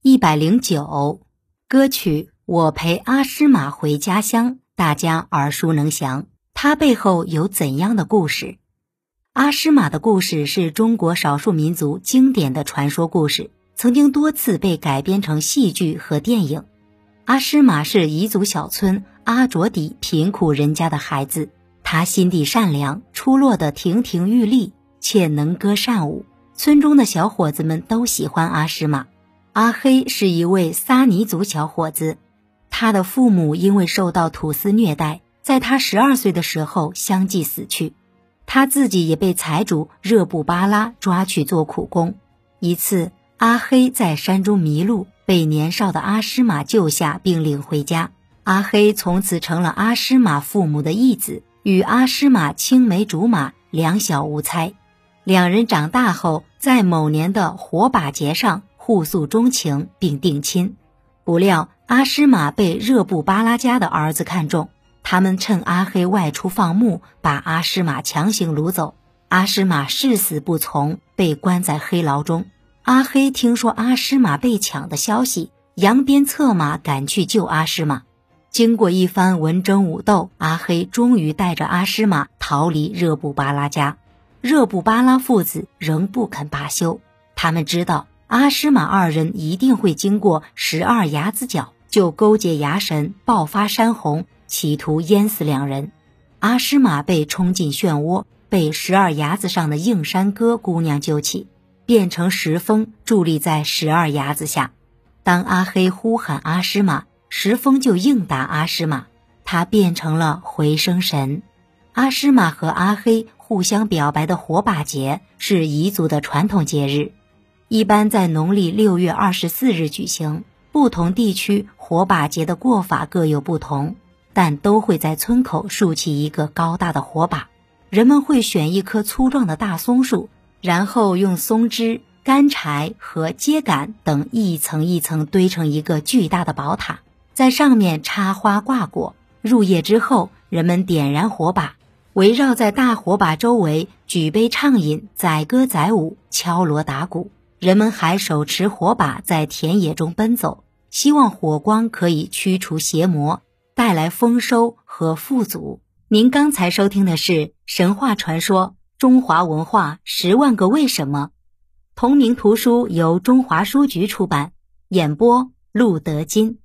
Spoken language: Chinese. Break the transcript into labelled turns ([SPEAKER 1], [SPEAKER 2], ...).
[SPEAKER 1] 一百零九，歌曲《我陪阿诗玛回家乡》，大家耳熟能详。它背后有怎样的故事？阿诗玛的故事是中国少数民族经典的传说故事，曾经多次被改编成戏剧和电影。阿诗玛是彝族小村阿卓底贫苦人家的孩子，他心地善良，出落得亭亭玉立，且能歌善舞。村中的小伙子们都喜欢阿诗玛。阿黑是一位撒尼族小伙子，他的父母因为受到土司虐待，在他十二岁的时候相继死去，他自己也被财主热布巴拉抓去做苦工。一次，阿黑在山中迷路，被年少的阿诗玛救下并领回家。阿黑从此成了阿诗玛父母的义子，与阿诗玛青梅竹马，两小无猜。两人长大后，在某年的火把节上。互诉衷情并定亲，不料阿诗玛被热布巴拉家的儿子看中，他们趁阿黑外出放牧，把阿诗玛强行掳走。阿诗玛誓死不从，被关在黑牢中。阿黑听说阿诗玛被抢的消息，扬鞭策马赶去救阿诗玛。经过一番文争武斗，阿黑终于带着阿诗玛逃离热布巴拉家。热布巴拉父子仍不肯罢休，他们知道。阿诗玛二人一定会经过十二崖子角，就勾结崖神爆发山洪，企图淹死两人。阿诗玛被冲进漩涡，被十二崖子上的映山歌姑娘救起，变成石峰，伫立在十二崖子下。当阿黑呼喊阿诗玛，石峰就应答阿诗玛，他变成了回声神。阿诗玛和阿黑互相表白的火把节是彝族的传统节日。一般在农历六月二十四日举行，不同地区火把节的过法各有不同，但都会在村口竖起一个高大的火把。人们会选一棵粗壮的大松树，然后用松枝、干柴和秸秆等一层一层堆成一个巨大的宝塔，在上面插花挂果。入夜之后，人们点燃火把，围绕在大火把周围，举杯畅饮，载歌载舞，敲锣打鼓。人们还手持火把在田野中奔走，希望火光可以驱除邪魔，带来丰收和富足。您刚才收听的是神话传说《中华文化十万个为什么》，同名图书由中华书局出版，演播陆德金。